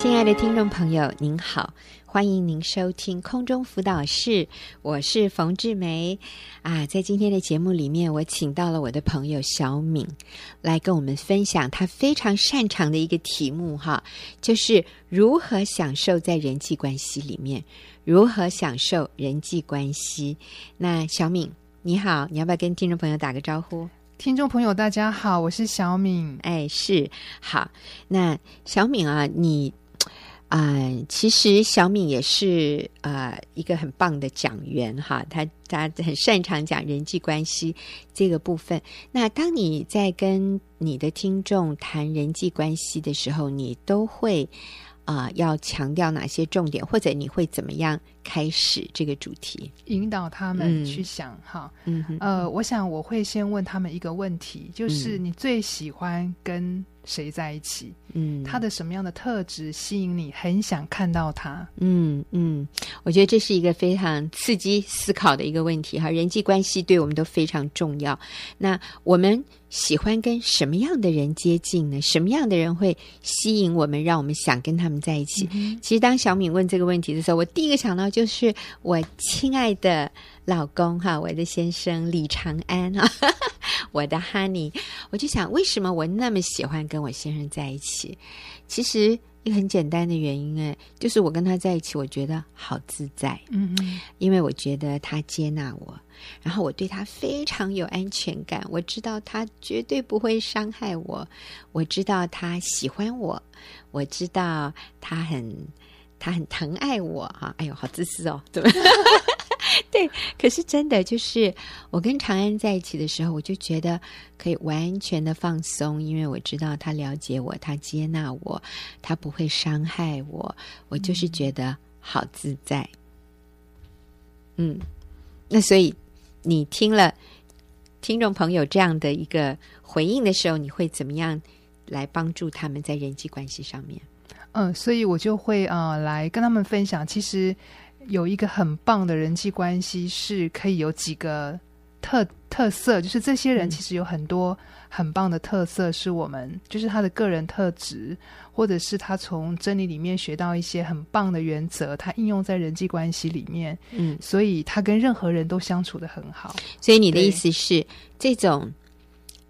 亲爱的听众朋友，您好，欢迎您收听空中辅导室，我是冯志梅啊。在今天的节目里面，我请到了我的朋友小敏来跟我们分享她非常擅长的一个题目哈，就是如何享受在人际关系里面，如何享受人际关系。那小敏你好，你要不要跟听众朋友打个招呼？听众朋友大家好，我是小敏。哎，是好。那小敏啊，你。啊、呃，其实小敏也是啊、呃、一个很棒的讲员哈，他他很擅长讲人际关系这个部分。那当你在跟你的听众谈人际关系的时候，你都会啊、呃、要强调哪些重点，或者你会怎么样开始这个主题，引导他们去想、嗯、哈？嗯，呃，我想我会先问他们一个问题，就是你最喜欢跟谁在一起？嗯，他的什么样的特质吸引你，很想看到他？嗯嗯，我觉得这是一个非常刺激思考的一个问题哈。人际关系对我们都非常重要。那我们喜欢跟什么样的人接近呢？什么样的人会吸引我们，让我们想跟他们在一起？嗯、其实当小敏问这个问题的时候，我第一个想到就是我亲爱的老公哈，我的先生李长安哈。我的 honey，我就想，为什么我那么喜欢跟我先生在一起？其实一个很简单的原因，哎，就是我跟他在一起，我觉得好自在。嗯嗯，因为我觉得他接纳我，然后我对他非常有安全感。我知道他绝对不会伤害我，我知道他喜欢我，我知道他很他很疼爱我。哈，哎呦，好自私哦，对吧？对，可是真的就是我跟长安在一起的时候，我就觉得可以完全的放松，因为我知道他了解我，他接纳我，他不会伤害我，我就是觉得好自在。嗯，那所以你听了听众朋友这样的一个回应的时候，你会怎么样来帮助他们在人际关系上面？嗯，所以我就会啊、呃、来跟他们分享，其实。有一个很棒的人际关系，是可以有几个特特色，就是这些人其实有很多很棒的特色，是我们、嗯、就是他的个人特质，或者是他从真理里面学到一些很棒的原则，他应用在人际关系里面，嗯，所以他跟任何人都相处的很好。所以你的意思是，这种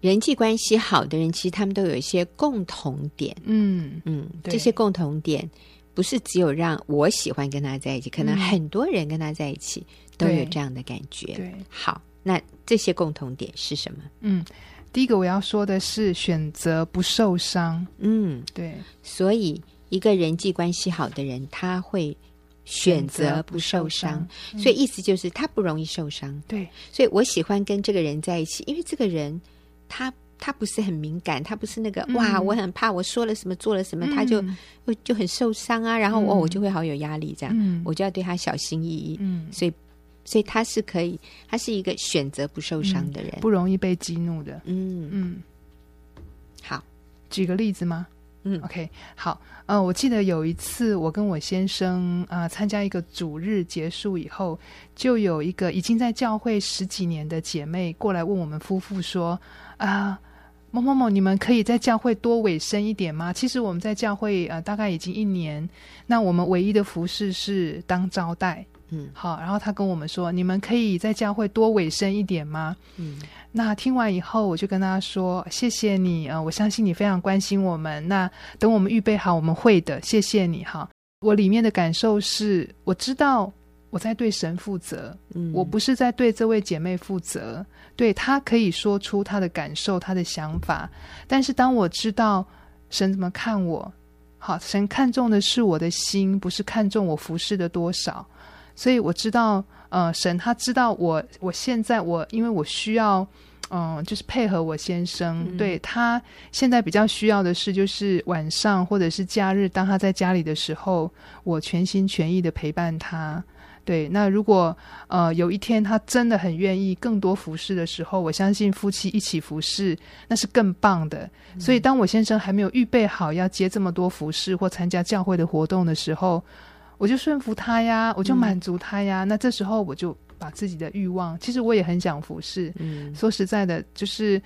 人际关系好的人，其实他们都有一些共同点，嗯嗯，这些共同点。不是只有让我喜欢跟他在一起，可能很多人跟他在一起都有这样的感觉。对，对，好，那这些共同点是什么？嗯，第一个我要说的是选择不受伤。嗯，对，所以一个人际关系好的人，他会选择不受伤，受伤，嗯，所以意思就是他不容易受伤。对，所以我喜欢跟这个人在一起，因为这个人他。他不是很敏感，他不是那个、嗯、哇，我很怕我说了什么做了什么，嗯、他就就很受伤啊，然后我、嗯、我就会好有压力，这样、嗯，我就要对他小心翼翼。嗯，所以所以他是可以，他是一个选择不受伤的人，嗯、不容易被激怒的。嗯。嗯，好，举个例子吗？嗯，OK，好，呃，我记得有一次我跟我先生啊、呃、参加一个主日结束以后，就有一个已经在教会十几年的姐妹过来问我们夫妇说啊。呃某某某，你们可以在教会多委身一点吗？其实我们在教会啊、呃，大概已经一年。那我们唯一的服饰是当招待，嗯，好。然后他跟我们说，你们可以在教会多委身一点吗？嗯。那听完以后，我就跟他说：“谢谢你啊、呃，我相信你非常关心我们。那等我们预备好，我们会的。谢谢你哈。我里面的感受是，我知道。”我在对神负责，嗯，我不是在对这位姐妹负责。对，她可以说出她的感受、她的想法，但是当我知道神怎么看我，好，神看重的是我的心，不是看重我服侍的多少。所以我知道，呃，神他知道我，我现在我因为我需要，嗯、呃，就是配合我先生，嗯、对他现在比较需要的是，就是晚上或者是假日，当他在家里的时候，我全心全意的陪伴他。对，那如果呃有一天他真的很愿意更多服侍的时候，我相信夫妻一起服侍那是更棒的。嗯。所以当我先生还没有预备好要接这么多服侍或参加教会的活动的时候，我就顺服他呀，我就满足他呀。嗯。那这时候我就把自己的欲望，其实我也很想服侍。嗯，说实在的，就是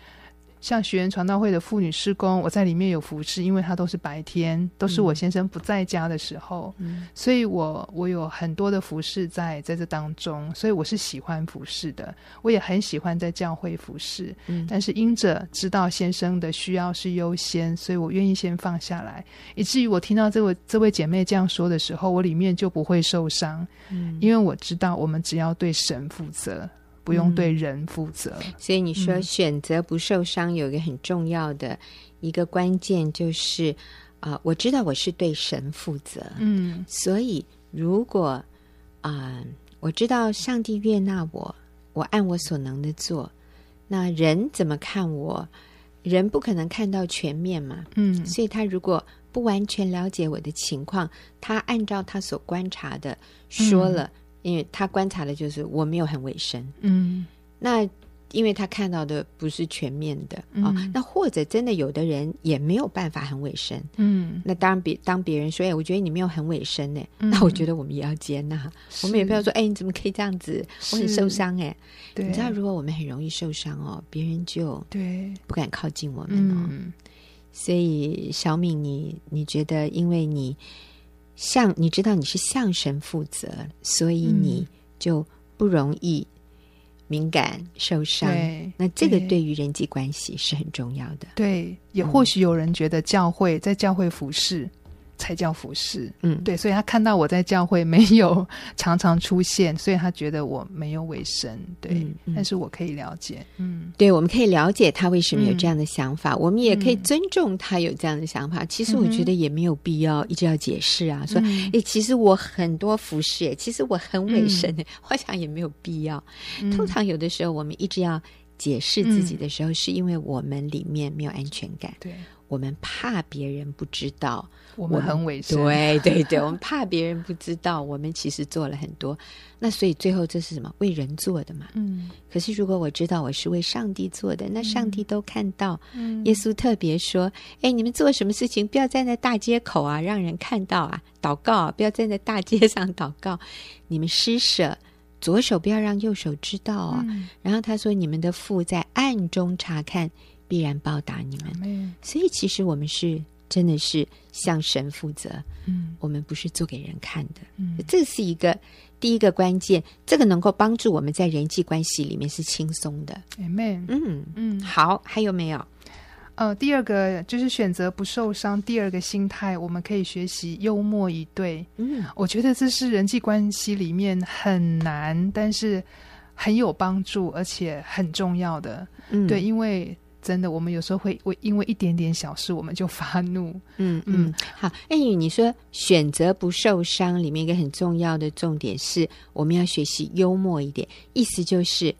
像学员传道会的妇女施工，我在里面有服侍，因为它都是白天，都是我先生不在家的时候，嗯、所以我我有很多的服侍在在这当中，所以我是喜欢服侍的，我也很喜欢在教会服侍，嗯、但是因着知道先生的需要是优先，所以我愿意先放下来，以至于我听到这位这位姐妹这样说的时候，我里面就不会受伤，嗯、因为我知道我们只要对神负责。不用对人负责，嗯，所以你说选择不受伤有一个很重要的一个关键，就是啊，呃，我知道我是对神负责，嗯，所以如果啊，呃，我知道上帝悦纳我，我按我所能的做，那人怎么看我？人不可能看到全面嘛，嗯，所以他如果不完全了解我的情况，他按照他所观察的说了。嗯因为他观察的就是我没有很卫生，嗯，那因为他看到的不是全面的啊、嗯。哦，那或者真的有的人也没有办法很卫生，嗯，那当别当别人说，哎，我觉得你没有很卫生呢，嗯、那我觉得我们也要接纳，我们也不要说，哎，你怎么可以这样子？我很受伤哎，你知道，如果我们很容易受伤哦，别人就对。不敢靠近我们哦，嗯、所以小敏，你你觉得，因为你。向你知道你是向神负责，所以你就不容易敏感受伤。嗯、那这个对于人际关系是很重要的。对，也或许有人觉得教会、嗯、在教会服侍。才叫服侍，嗯，对，所以他看到我在教会没有常常出现，所以他觉得我没有委身，对，嗯嗯、但是我可以了解，嗯，对，我们可以了解他为什么有这样的想法，嗯、我们也可以尊重他有这样的想法。嗯、其实我觉得也没有必要一直要解释啊，嗯、说，哎、欸，其实我很多服侍，其实我很委身，嗯、我想也没有必要。嗯、通常有的时候我们一直要解释自己的时候，嗯、是因为我们里面没有安全感，对，我们怕别人不知道。我们很委身，对对对，我们怕别人不知道，我们其实做了很多。那所以最后这是什么？为人做的嘛。嗯。可是如果我知道我是为上帝做的，那上帝都看到。嗯。耶稣特别说：“哎，你们做什么事情，不要站在大街口啊，让人看到啊。祷告啊，不要站在大街上祷告。你们施舍，左手不要让右手知道啊。嗯。然后他说：你们的父在暗中查看，必然报答你们。嗯。所以其实我们是。真的是向神负责，嗯，我们不是做给人看的，嗯，这是一个第一个关键，这个能够帮助我们在人际关系里面是轻松的，Amen，嗯嗯，好，还有没有？呃，第二个就是选择不受伤，第二个心态，我们可以学习幽默以对，嗯，我觉得这是人际关系里面很难，但是很有帮助，而且很重要的，嗯，对，因为。真的，我们有时候会为因为一点点小事，我们就发怒。嗯嗯，好，哎，你说选择不受伤，里面一个很重要的重点是，我们要学习幽默一点。意思就是，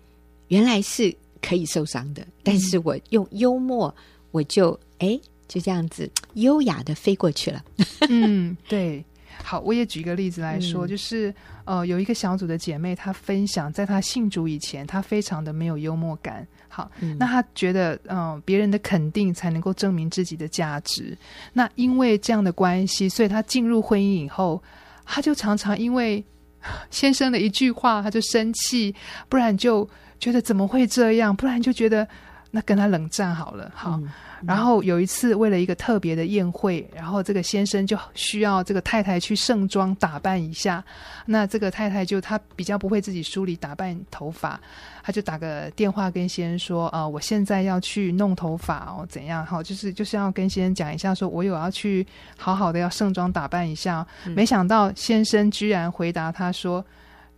原来是可以受伤的，但是我用幽默，我就哎就这样子优雅的飞过去了。嗯，对。好，我也举一个例子来说，嗯、就是呃，有一个小组的姐妹，她分享，在她信主以前，她非常的没有幽默感。好，嗯、那她觉得，嗯、呃，别人的肯定才能够证明自己的价值。那因为这样的关系，所以她进入婚姻以后，她就常常因为 先生的一句话，她就生气，不然就觉得怎么会这样，不然就觉得那跟他冷战好了。好。嗯然后有一次，为了一个特别的宴会，然后这个先生就需要这个太太去盛装打扮一下。那这个太太就她比较不会自己梳理打扮头发，她就打个电话跟先生说：“啊、呃，我现在要去弄头发哦，怎样？好，就是就是要跟先生讲一下，说我有要去好好的要盛装打扮一下。嗯”没想到先生居然回答他说：“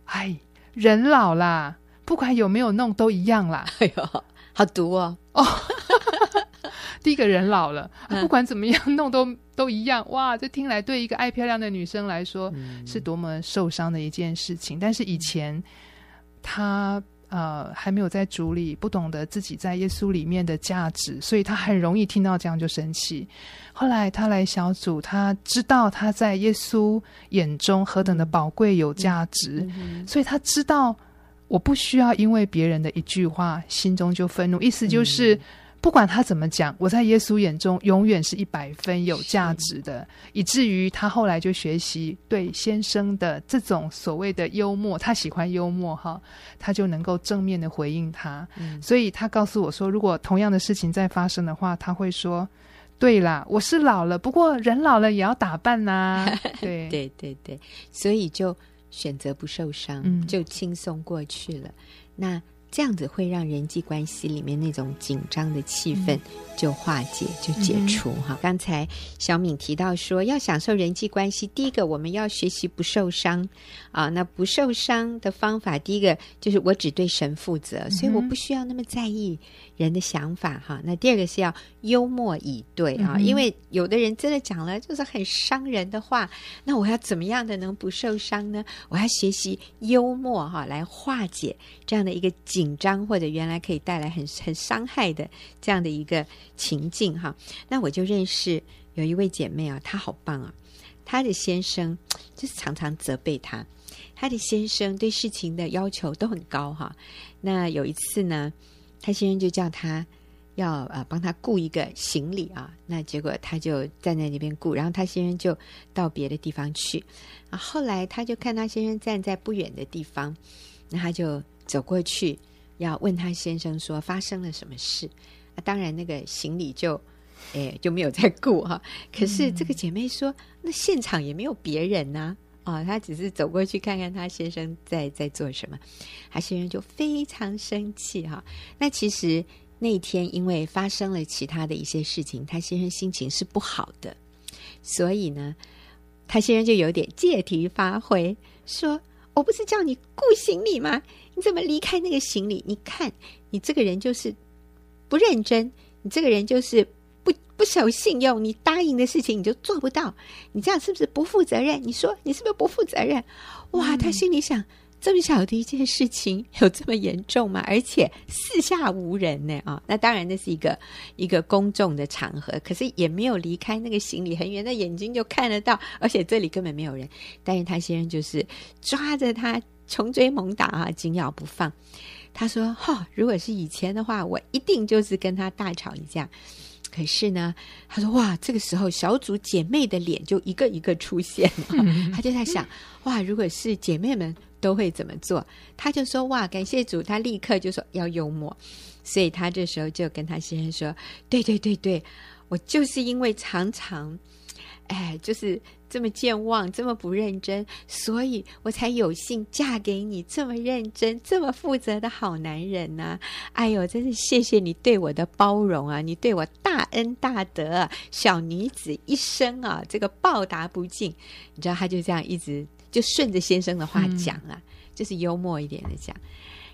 哎，人老啦，不管有没有弄都一样啦。”哎呦，好毒哦！哦。第一个人老了，啊、不管怎么样弄都 都一样。哇，这听来对一个爱漂亮的女生来说，嗯、是多么受伤的一件事情。但是以前她呃还没有在主里，不懂得自己在耶稣里面的价值，所以她很容易听到这样就生气。后来她来小组，她知道她在耶稣眼中何等的宝贵有价值，嗯嗯嗯、所以她知道我不需要因为别人的一句话心中就愤怒，意思就是。不管他怎么讲，我在耶稣眼中永远是一百分有价值的，以至于他后来就学习对先生的这种所谓的幽默，他喜欢幽默哈，他就能够正面的回应他。嗯，所以他告诉我说，如果同样的事情再发生的话，他会说：“对啦，我是老了，不过人老了也要打扮呐、啊。”对对对对，所以就选择不受伤，嗯、就轻松过去了。那。这样子会让人际关系里面那种紧张的气氛就化解，就解除哈。嗯、刚才小敏提到说，要享受人际关系，第一个我们要学习不受伤啊。那不受伤的方法，第一个就是我只对神负责，所以我不需要那么在意人的想法哈。那第二个是要幽默以对啊，因为有的人真的讲了就是很伤人的话，那我要怎么样的能不受伤呢？我要学习幽默哈，来化解这样的一个。紧紧张或者原来可以带来很很伤害的这样的一个情境哈，那我就认识有一位姐妹啊，她好棒啊，她的先生 就是常常责备她，她的先生对事情的要求都很高哈。那有一次呢，她先生就叫她要呃帮她雇一个行李啊，那结果她就站在那边雇，然后她先生就到别的地方去啊。后来她就看她先生站在不远的地方，那她就走过去。要问他先生说发生了什么事？啊，当然那个行李就，哎，就没有再顾哈。可是这个姐妹说，那现场也没有别人呐，啊，她只是走过去看看她先生在在做什么。她先生就非常生气哈。那其实那天因为发生了其他的一些事情，她先生心情是不好的，所以呢，她先生就有点借题发挥，说。我不是叫你顾行李吗？你怎么离开那个行李？你看，你这个人就是不认真，你这个人就是不不守信用。你答应的事情你就做不到，你这样是不是不负责任？你说你是不是不负责任？哇，他心里想。这么小的一件事情 有这么严重吗？而且四下无人呢啊！那当然那是一个一个公众的场合，可是也没有离开那个行李很远，那眼睛就看得到，而且这里根本没有人。但是他先生就是抓着他穷追猛打啊，紧咬不放。他说：“哈、哦，如果是以前的话，我一定就是跟他大吵一架。可是呢，他说哇，这个时候小组姐妹的脸就一个一个出现了，他就在想哇，如果是姐妹们。”都会怎么做？他就说：“哇，感谢主！”他立刻就说要幽默，所以他这时候就跟他先生说：“对对对对，我就是因为常常，哎，就是这么健忘，这么不认真，所以我才有幸嫁给你这么认真、这么负责的好男人呐、啊！哎呦，真是谢谢你对我的包容啊！你对我大恩大德，小女子一生啊，这个报答不尽。你知道，他就这样一直。”就顺着先生的话讲啊，嗯、就是幽默一点的讲，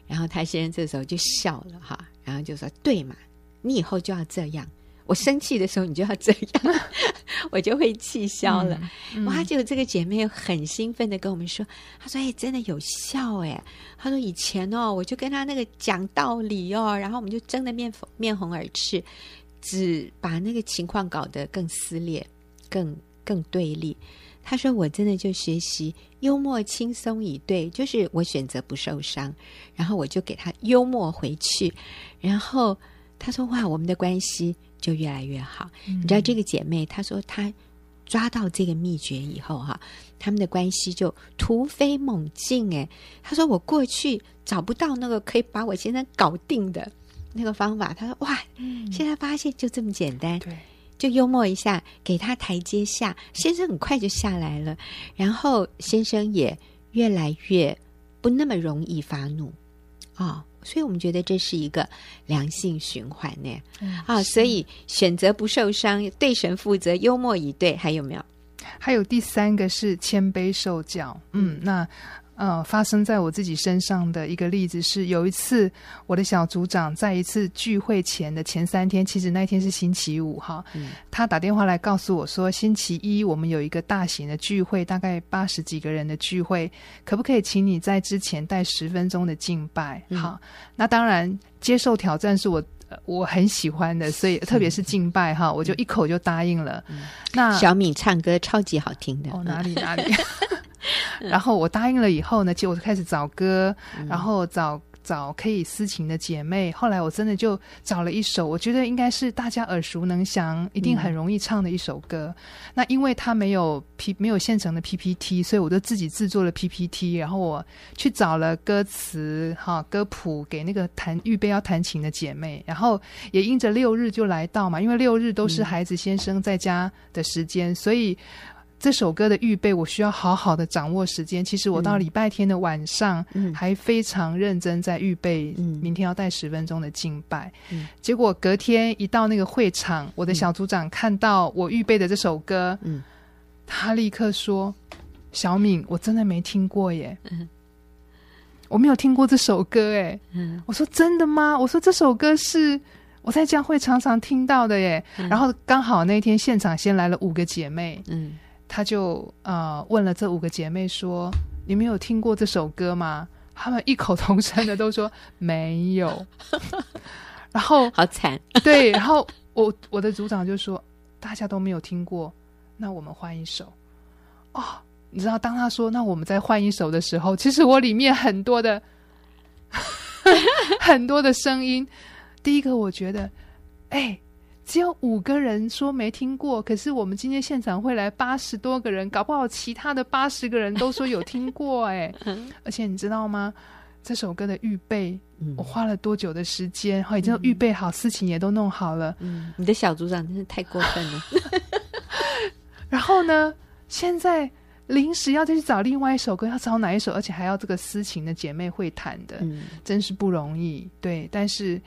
然后他先生这时候就笑了哈，然后就说：“对嘛，你以后就要这样，我生气的时候你就要这样，我就会气消了。嗯”哇，就这个姐妹很兴奋的跟我们说：“她说，哎，真的有效哎。她说以前哦，我就跟她那个讲道理哦，然后我们就争得面面红耳赤，只把那个情况搞得更撕裂，更更对立。”她说：“我真的就学习幽默轻松以对，就是我选择不受伤，然后我就给她幽默回去，然后她说：‘哇，我们的关系就越来越好。’嗯，你知道这个姐妹，她说她抓到这个秘诀以后，哈，他们的关系就突飞猛进。诶，她说我过去找不到那个可以把我先生搞定的那个方法，她说：‘哇，现在发现就这么简单。’对。”就幽默一下，给他台阶下，先生很快就下来了，然后先生也越来越不那么容易发怒啊、哦，所以我们觉得这是一个良性循环呢。啊、嗯，所以选择不受伤，对神负责，幽默以对，还有没有？还有第三个是谦卑受教。嗯，那。呃，发生在我自己身上的一个例子是，有一次我的小组长在一次聚会前的前三天，其实那天是星期五哈，嗯、他打电话来告诉我说，星期一我们有一个大型的聚会，大概八十几个人的聚会，可不可以请你在之前带十分钟的敬拜？嗯、好，那当然接受挑战是我我很喜欢的，所以特别是敬拜哈，我就一口就答应了。嗯、那小敏唱歌超级好听的，哦，哪里哪里。然后我答应了以后呢，就我就开始找歌，嗯、然后找找可以私情的姐妹。后来我真的就找了一首，我觉得应该是大家耳熟能详，一定很容易唱的一首歌。嗯、那因为它没有 P 没有现成的 PPT，所以我就自己制作了 PPT，然后我去找了歌词哈歌谱给那个弹预备要弹琴的姐妹，然后也因着六日就来到嘛，因为六日都是孩子先生在家的时间，嗯、所以。这首歌的预备，我需要好好的掌握时间。其实我到礼拜天的晚上，还非常认真在预备，明天要带十分钟的敬拜。嗯、结果隔天一到那个会场，我的小组长看到我预备的这首歌，嗯、他立刻说：“小敏，我真的没听过耶，嗯、我没有听过这首歌。”哎，我说真的吗？我说这首歌是我在教会常常听到的耶。嗯、然后刚好那天现场先来了五个姐妹，嗯。他就呃问了这五个姐妹说：“你们有听过这首歌吗？”他们异口同声的都说没有。然后好惨，对。然后我我的组长就说：“大家都没有听过，那我们换一首。”哦，你知道，当他说“那我们再换一首”的时候，其实我里面很多的 很多的声音。第一个，我觉得，哎。只有五个人说没听过，可是我们今天现场会来八十多个人，搞不好其他的八十个人都说有听过哎。而且你知道吗？这首歌的预备，嗯、我花了多久的时间？然后已经预备好，事情也都弄好了。嗯，你的小组长真是太过分了。然后呢，现在临时要再去找另外一首歌，要找哪一首？而且还要这个私情的姐妹会弹的，嗯、真是不容易。对，但是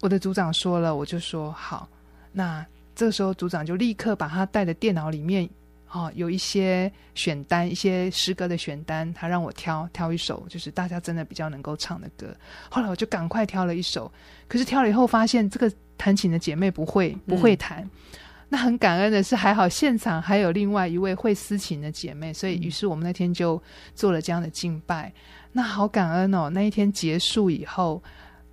我的组长说了，我就说好。那这个时候，组长就立刻把他带的电脑里面，哦，有一些选单，一些诗歌的选单，他让我挑挑一首，就是大家真的比较能够唱的歌。后来我就赶快挑了一首，可是挑了以后发现，这个弹琴的姐妹不会不会弹。嗯、那很感恩的是，还好现场还有另外一位会私琴的姐妹，所以于是我们那天就做了这样的敬拜。那好感恩哦！那一天结束以后，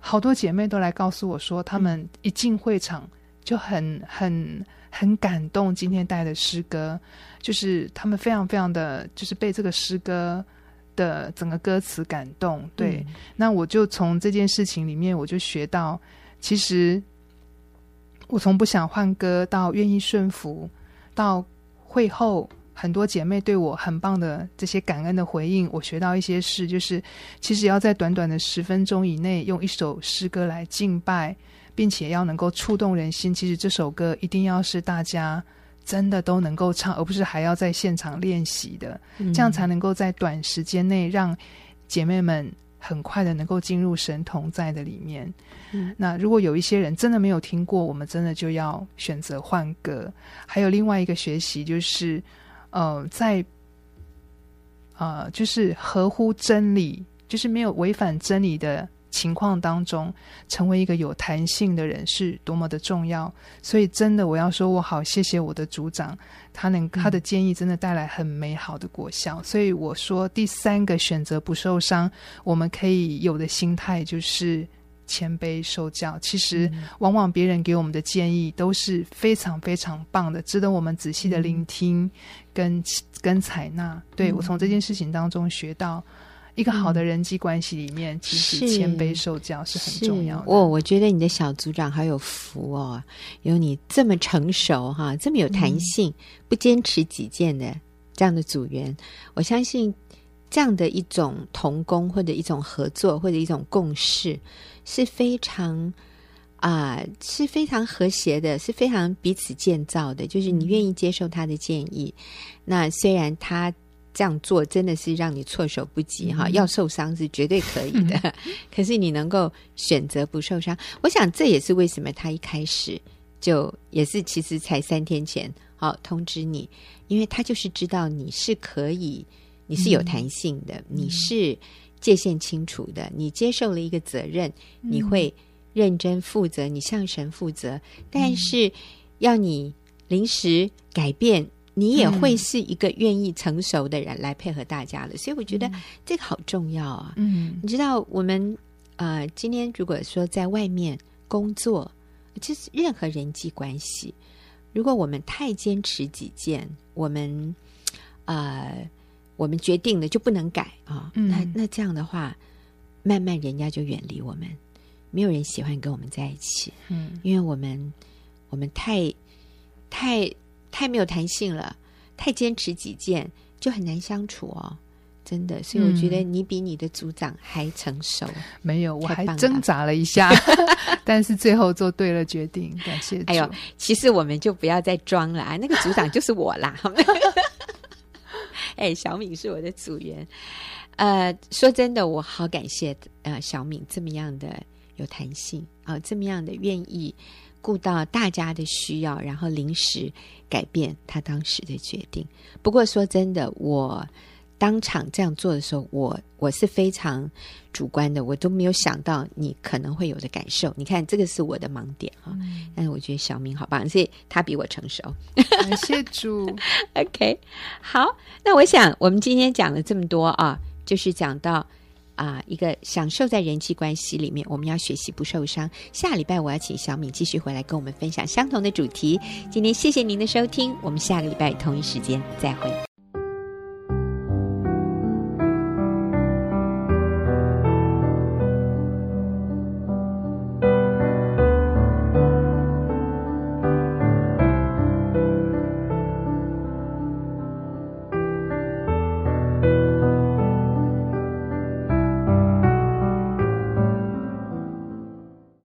好多姐妹都来告诉我说，她们一进会场。就很很很感动，今天带的诗歌，就是他们非常非常的就是被这个诗歌的整个歌词感动。对，嗯、那我就从这件事情里面，我就学到，其实我从不想换歌到愿意顺服，到会后很多姐妹对我很棒的这些感恩的回应，我学到一些事，就是其实要在短短的十分钟以内，用一首诗歌来敬拜。并且要能够触动人心，其实这首歌一定要是大家真的都能够唱，而不是还要在现场练习的，嗯、这样才能够在短时间内让姐妹们很快的能够进入神同在的里面。嗯、那如果有一些人真的没有听过，我们真的就要选择换歌。还有另外一个学习就是，呃，在呃，就是合乎真理，就是没有违反真理的。情况当中，成为一个有弹性的人是多么的重要。所以，真的，我要说，我好谢谢我的组长，他能他的建议真的带来很美好的果效。嗯、所以，我说第三个选择不受伤，我们可以有的心态就是谦卑受教。其实，往往别人给我们的建议都是非常非常棒的，值得我们仔细的聆听跟跟采纳。对，我从这件事情当中学到。一个好的人际关系里面，嗯、其实谦卑受教是很重要的。哦，我觉得你的小组长好有福哦，有你这么成熟哈，这么有弹性，嗯、不坚持己见的这样的组员。我相信这样的一种同工或者一种合作或者一种共事是非常啊、呃、是非常和谐的，是非常彼此建造的。就是你愿意接受他的建议，嗯、那虽然他。这样做真的是让你措手不及哈，嗯、要受伤是绝对可以的，嗯、可是你能够选择不受伤，我想这也是为什么他一开始就也是其实才三天前好通知你，因为他就是知道你是可以，你是有弹性的，嗯、你是界限清楚的，你接受了一个责任，你会认真负责，你向神负责，但是要你临时改变。你也会是一个愿意成熟的人来配合大家的，嗯、所以我觉得这个好重要啊。嗯，你知道我们呃，今天如果说在外面工作，其实任何人际关系，如果我们太坚持己见，我们呃，我们决定了就不能改啊。嗯、那那这样的话，慢慢人家就远离我们，没有人喜欢跟我们在一起。嗯，因为我们我们太太太没有弹性了，太坚持己见，就很难相处哦。真的，所以我觉得你比你的组长还成熟。嗯、没有，我还挣扎了一下，但是最后做对了决定。感谢。哎呦，其实我们就不要再装了啊！那个组长就是我啦。哎，小敏是我的组员。呃，说真的，我好感谢呃小敏这么样的有弹性啊、呃，这么样的愿意顾到大家的需要，然后临时改变他当时的决定。不过说真的，我。当场这样做的时候，我我是非常主观的，我都没有想到你可能会有的感受。你看，这个是我的盲点哈。嗯、但是我觉得小明好棒，所以他比我成熟。感谢主。OK，好，那我想我们今天讲了这么多啊，就是讲到啊、一个享受在人际关系里面，我们要学习不受伤。下礼拜我要请小敏继续回来跟我们分享相同的主题。今天谢谢您的收听，我们下个礼拜同一时间再会。